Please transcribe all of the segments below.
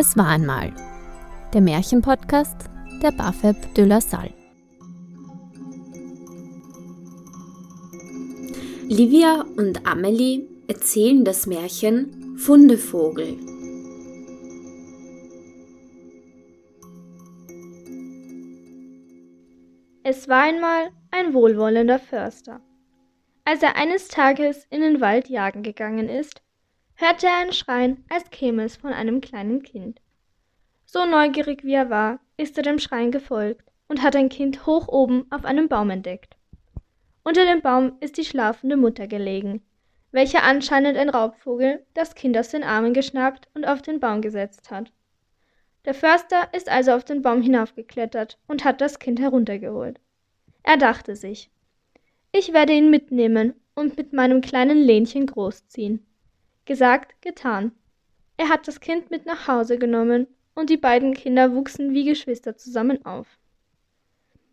Es war einmal. Der Märchenpodcast der Bafeb de la Salle. Livia und Amelie erzählen das Märchen Fundevogel. Es war einmal ein wohlwollender Förster. Als er eines Tages in den Wald jagen gegangen ist, hörte er ein Schreien, als käme es von einem kleinen Kind. So neugierig wie er war, ist er dem Schreien gefolgt und hat ein Kind hoch oben auf einem Baum entdeckt. Unter dem Baum ist die schlafende Mutter gelegen, welche anscheinend ein Raubvogel das Kind aus den Armen geschnappt und auf den Baum gesetzt hat. Der Förster ist also auf den Baum hinaufgeklettert und hat das Kind heruntergeholt. Er dachte sich, ich werde ihn mitnehmen und mit meinem kleinen Lenchen großziehen. Gesagt, getan. Er hat das Kind mit nach Hause genommen und die beiden Kinder wuchsen wie Geschwister zusammen auf.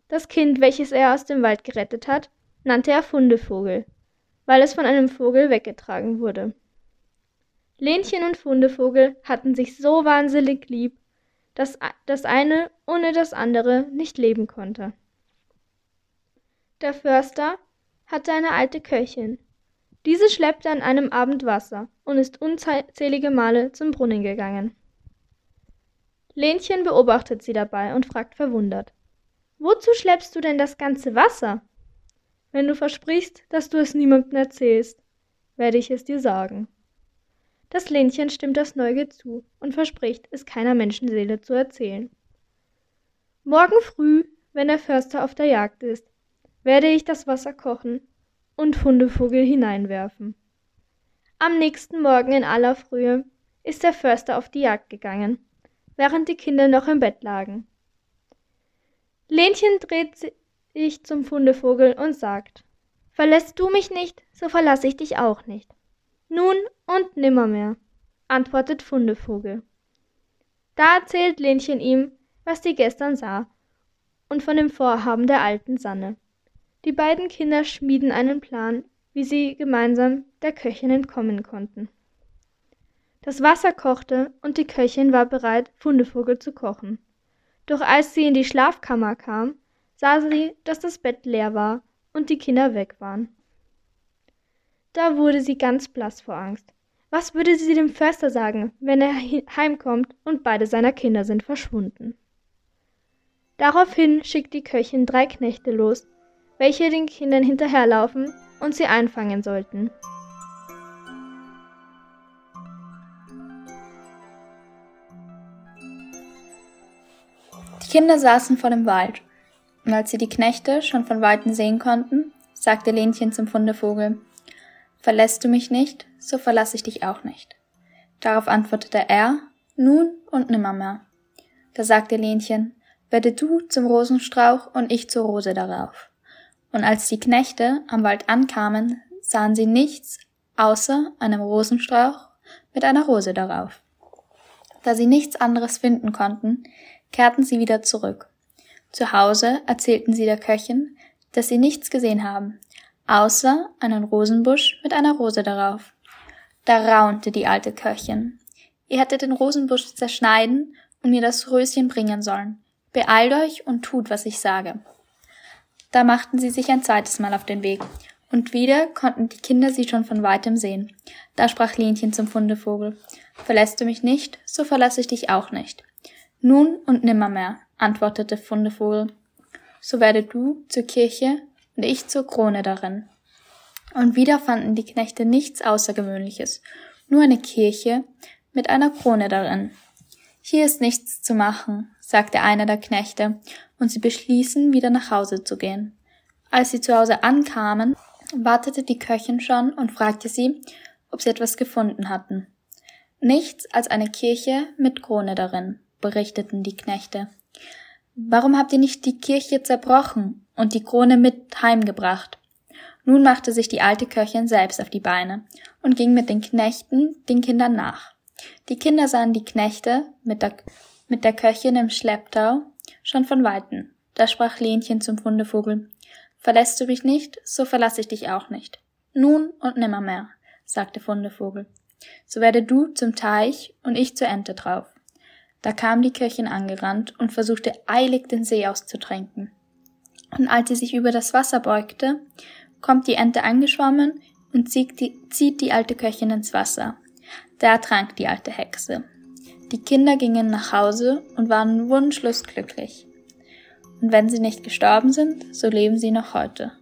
Das Kind, welches er aus dem Wald gerettet hat, nannte er Fundevogel, weil es von einem Vogel weggetragen wurde. Lenchen und Fundevogel hatten sich so wahnsinnig lieb, dass das eine ohne das andere nicht leben konnte. Der Förster hatte eine alte Köchin. Diese schleppte an einem Abend Wasser und ist unzählige Male zum Brunnen gegangen. Lenchen beobachtet sie dabei und fragt verwundert Wozu schleppst du denn das ganze Wasser? Wenn du versprichst, dass du es niemandem erzählst, werde ich es dir sagen. Das Lenchen stimmt das Neugier zu und verspricht, es keiner Menschenseele zu erzählen. Morgen früh, wenn der Förster auf der Jagd ist, werde ich das Wasser kochen und Fundevogel hineinwerfen. Am nächsten Morgen in aller Frühe ist der Förster auf die Jagd gegangen, während die Kinder noch im Bett lagen. Lenchen dreht sich zum Fundevogel und sagt Verlässt du mich nicht, so verlasse ich dich auch nicht. Nun und nimmermehr, antwortet Fundevogel. Da erzählt Lenchen ihm, was sie gestern sah, und von dem Vorhaben der alten Sanne. Die beiden Kinder schmieden einen Plan, wie sie gemeinsam der Köchin entkommen konnten. Das Wasser kochte und die Köchin war bereit, Fundevogel zu kochen. Doch als sie in die Schlafkammer kam, sah sie, dass das Bett leer war und die Kinder weg waren. Da wurde sie ganz blass vor Angst. Was würde sie dem Förster sagen, wenn er heimkommt und beide seiner Kinder sind verschwunden? Daraufhin schickt die Köchin drei Knechte los, welche den Kindern hinterherlaufen und sie einfangen sollten. Die Kinder saßen vor dem Wald, und als sie die Knechte schon von weitem sehen konnten, sagte Lenchen zum Fundevogel Verlässt du mich nicht, so verlasse ich dich auch nicht. Darauf antwortete er Nun und nimmermehr. Da sagte Lenchen Werde du zum Rosenstrauch und ich zur Rose darauf. Und als die Knechte am Wald ankamen, sahen sie nichts außer einem Rosenstrauch mit einer Rose darauf. Da sie nichts anderes finden konnten, kehrten sie wieder zurück. Zu Hause erzählten sie der Köchin, dass sie nichts gesehen haben, außer einen Rosenbusch mit einer Rose darauf. Da raunte die alte Köchin. Ihr hättet den Rosenbusch zerschneiden und mir das Röschen bringen sollen. Beeilt euch und tut, was ich sage. Da machten sie sich ein zweites Mal auf den Weg, und wieder konnten die Kinder sie schon von weitem sehen. Da sprach Lenchen zum Fundevogel Verlässt du mich nicht, so verlasse ich dich auch nicht. Nun und nimmermehr, antwortete Fundevogel, so werde du zur Kirche und ich zur Krone darin. Und wieder fanden die Knechte nichts Außergewöhnliches, nur eine Kirche mit einer Krone darin. Hier ist nichts zu machen, sagte einer der Knechte, und sie beschließen, wieder nach Hause zu gehen. Als sie zu Hause ankamen, wartete die Köchin schon und fragte sie, ob sie etwas gefunden hatten. Nichts als eine Kirche mit Krone darin, berichteten die Knechte. Warum habt ihr nicht die Kirche zerbrochen und die Krone mit heimgebracht? Nun machte sich die alte Köchin selbst auf die Beine und ging mit den Knechten den Kindern nach. Die Kinder sahen die Knechte mit der, mit der Köchin im Schlepptau schon von weitem. Da sprach Lenchen zum Fundevogel, Verlässt du mich nicht, so verlasse ich dich auch nicht. Nun und nimmermehr, sagte Fundevogel. So werde du zum Teich und ich zur Ente drauf. Da kam die Köchin angerannt und versuchte eilig den See auszutränken. Und als sie sich über das Wasser beugte, kommt die Ente angeschwommen und zieht die, zieht die alte Köchin ins Wasser. Da ertrank die alte Hexe. Die Kinder gingen nach Hause und waren wunschlos glücklich. Und wenn sie nicht gestorben sind, so leben sie noch heute.